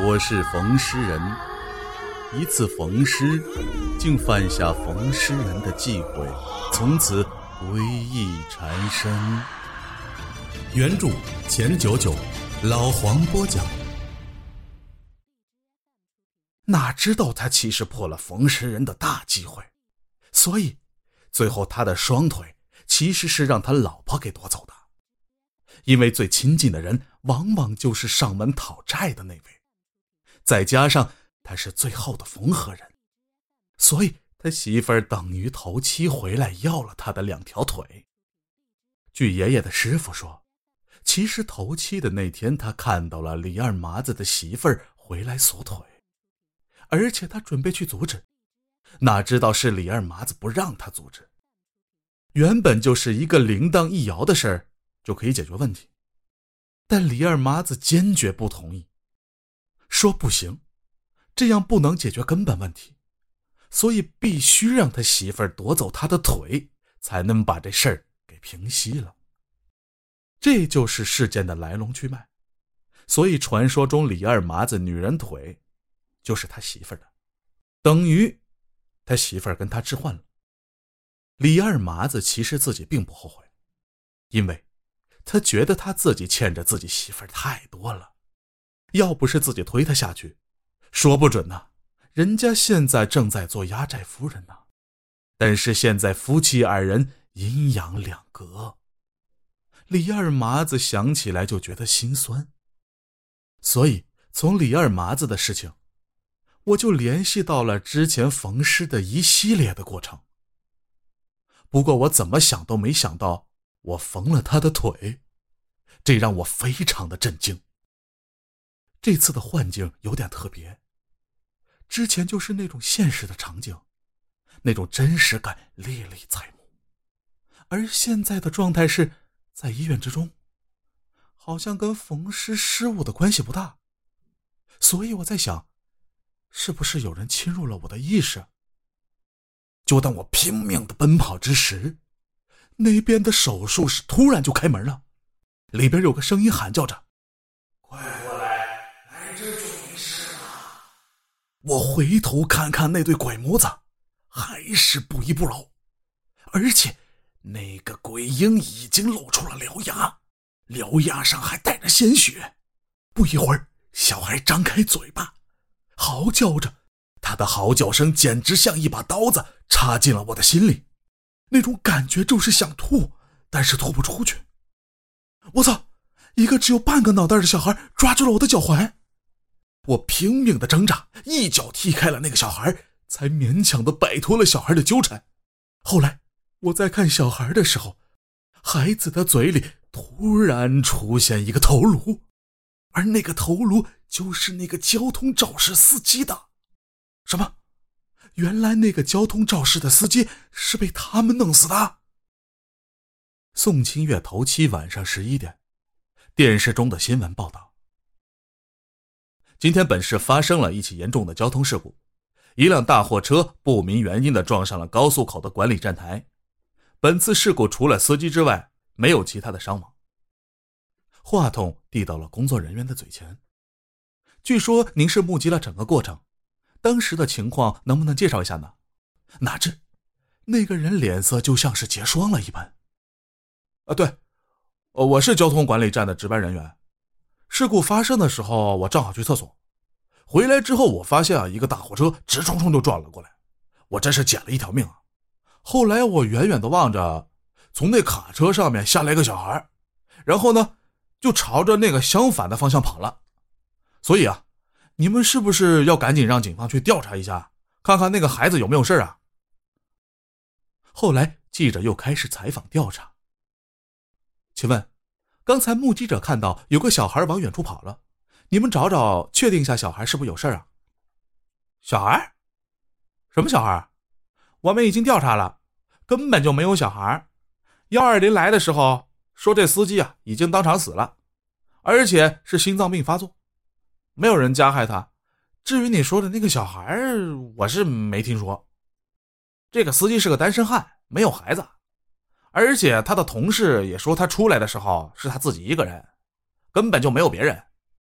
我是冯诗人。一次逢诗，竟犯下冯诗人的忌讳，从此归意缠身。原著钱九九，老黄播讲。哪知道他其实破了冯诗人的大忌讳，所以最后他的双腿其实是让他老婆给夺走的。因为最亲近的人往往就是上门讨债的那位，再加上他是最后的缝合人，所以他媳妇儿等于头七回来要了他的两条腿。据爷爷的师傅说，其实头七的那天他看到了李二麻子的媳妇儿回来索腿，而且他准备去阻止，哪知道是李二麻子不让他阻止。原本就是一个铃铛一摇的事儿。就可以解决问题，但李二麻子坚决不同意，说不行，这样不能解决根本问题，所以必须让他媳妇儿夺走他的腿，才能把这事儿给平息了。这就是事件的来龙去脉，所以传说中李二麻子女人腿，就是他媳妇儿的，等于他媳妇儿跟他置换了。李二麻子其实自己并不后悔，因为。他觉得他自己欠着自己媳妇儿太多了，要不是自己推他下去，说不准呢，人家现在正在做压寨夫人呢。但是现在夫妻二人阴阳两隔，李二麻子想起来就觉得心酸。所以从李二麻子的事情，我就联系到了之前缝尸的一系列的过程。不过我怎么想都没想到。我缝了他的腿，这让我非常的震惊。这次的幻境有点特别，之前就是那种现实的场景，那种真实感历历在目，而现在的状态是在医院之中，好像跟缝尸失误的关系不大，所以我在想，是不是有人侵入了我的意识？就当我拼命的奔跑之时。那边的手术室突然就开门了，里边有个声音喊叫着：“快我回头看看那对鬼模子，还是不依不饶，而且那个鬼婴已经露出了獠牙，獠牙上还带着鲜血。不一会儿，小孩张开嘴巴，嚎叫着，他的嚎叫声简直像一把刀子插进了我的心里。那种感觉就是想吐，但是吐不出去。我操！一个只有半个脑袋的小孩抓住了我的脚踝，我拼命的挣扎，一脚踢开了那个小孩，才勉强的摆脱了小孩的纠缠。后来我在看小孩的时候，孩子的嘴里突然出现一个头颅，而那个头颅就是那个交通肇事司机的。什么？原来那个交通肇事的司机是被他们弄死的。宋清月头七晚上十一点，电视中的新闻报道：今天本市发生了一起严重的交通事故，一辆大货车不明原因的撞上了高速口的管理站台。本次事故除了司机之外，没有其他的伤亡。话筒递到了工作人员的嘴前，据说您是目击了整个过程。当时的情况能不能介绍一下呢？哪知，那个人脸色就像是结霜了一般。啊，对，我是交通管理站的值班人员。事故发生的时候，我正好去厕所，回来之后我发现啊，一个大货车直冲冲就撞了过来，我真是捡了一条命啊！后来我远远的望着，从那卡车上面下来一个小孩，然后呢，就朝着那个相反的方向跑了。所以啊。你们是不是要赶紧让警方去调查一下，看看那个孩子有没有事啊？后来记者又开始采访调查。请问，刚才目击者看到有个小孩往远处跑了，你们找找确定一下小孩是不是有事啊？小孩？什么小孩？我们已经调查了，根本就没有小孩。幺二零来的时候说这司机啊已经当场死了，而且是心脏病发作。没有人加害他。至于你说的那个小孩，我是没听说。这个司机是个单身汉，没有孩子，而且他的同事也说他出来的时候是他自己一个人，根本就没有别人。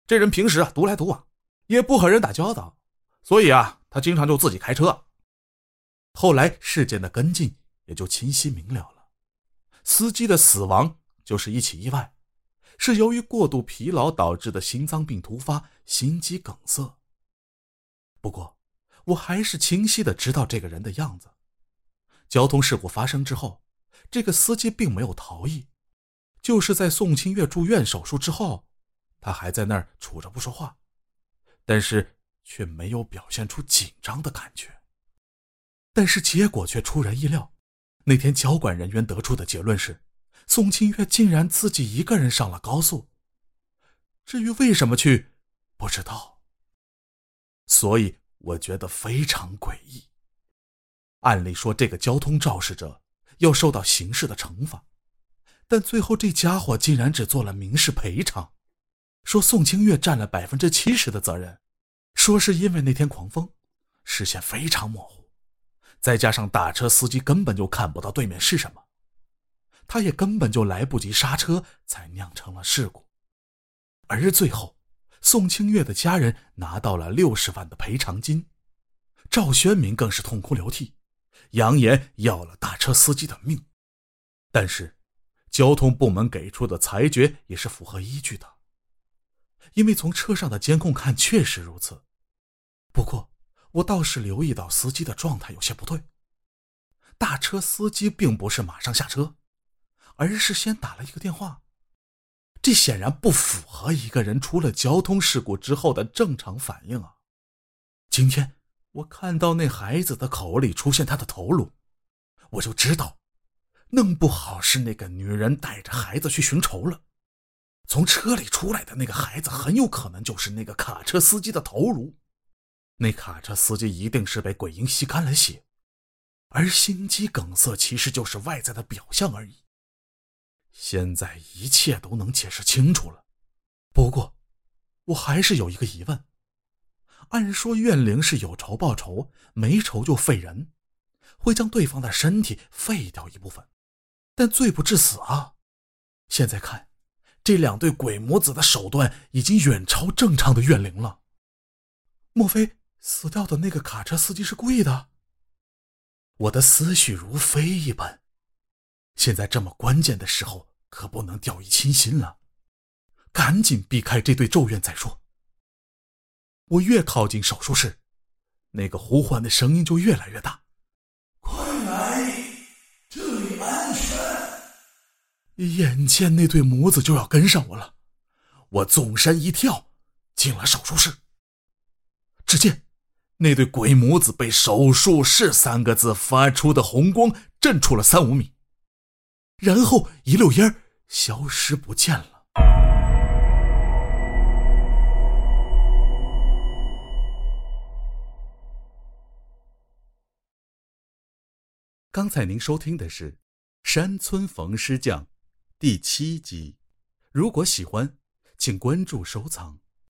这人平时啊独来独往，也不和人打交道，所以啊，他经常就自己开车。后来事件的跟进也就清晰明了了，司机的死亡就是一起意外，是由于过度疲劳导致的心脏病突发、心肌梗塞。不过，我还是清晰的知道这个人的样子。交通事故发生之后，这个司机并没有逃逸。就是在宋清月住院手术之后，他还在那儿杵着不说话，但是却没有表现出紧张的感觉。但是结果却出人意料，那天交管人员得出的结论是，宋清月竟然自己一个人上了高速。至于为什么去，不知道。所以我觉得非常诡异。按理说，这个交通肇事者要受到刑事的惩罚。但最后，这家伙竟然只做了民事赔偿，说宋清月占了百分之七十的责任，说是因为那天狂风，视线非常模糊，再加上大车司机根本就看不到对面是什么，他也根本就来不及刹车，才酿成了事故。而最后，宋清月的家人拿到了六十万的赔偿金，赵宣明更是痛哭流涕，扬言要了大车司机的命，但是。交通部门给出的裁决也是符合依据的，因为从车上的监控看确实如此。不过，我倒是留意到司机的状态有些不对。大车司机并不是马上下车，而是先打了一个电话，这显然不符合一个人出了交通事故之后的正常反应啊！今天我看到那孩子的口里出现他的头颅，我就知道。弄不好是那个女人带着孩子去寻仇了，从车里出来的那个孩子很有可能就是那个卡车司机的头颅。那卡车司机一定是被鬼婴吸干了血，而心肌梗塞其实就是外在的表象而已。现在一切都能解释清楚了，不过我还是有一个疑问：按说怨灵是有仇报仇，没仇就废人，会将对方的身体废掉一部分。但罪不至死啊！现在看，这两对鬼母子的手段已经远超正常的怨灵了。莫非死掉的那个卡车司机是故意的？我的思绪如飞一般。现在这么关键的时候，可不能掉以轻心了，赶紧避开这对咒怨再说。我越靠近手术室，那个呼唤的声音就越来越大。快来，这里安全眼见那对母子就要跟上我了，我纵身一跳，进了手术室。只见那对鬼母子被“手术室”三个字发出的红光震出了三五米，然后一溜烟消失不见了。刚才您收听的是《山村缝尸匠》。第七集，如果喜欢，请关注收藏。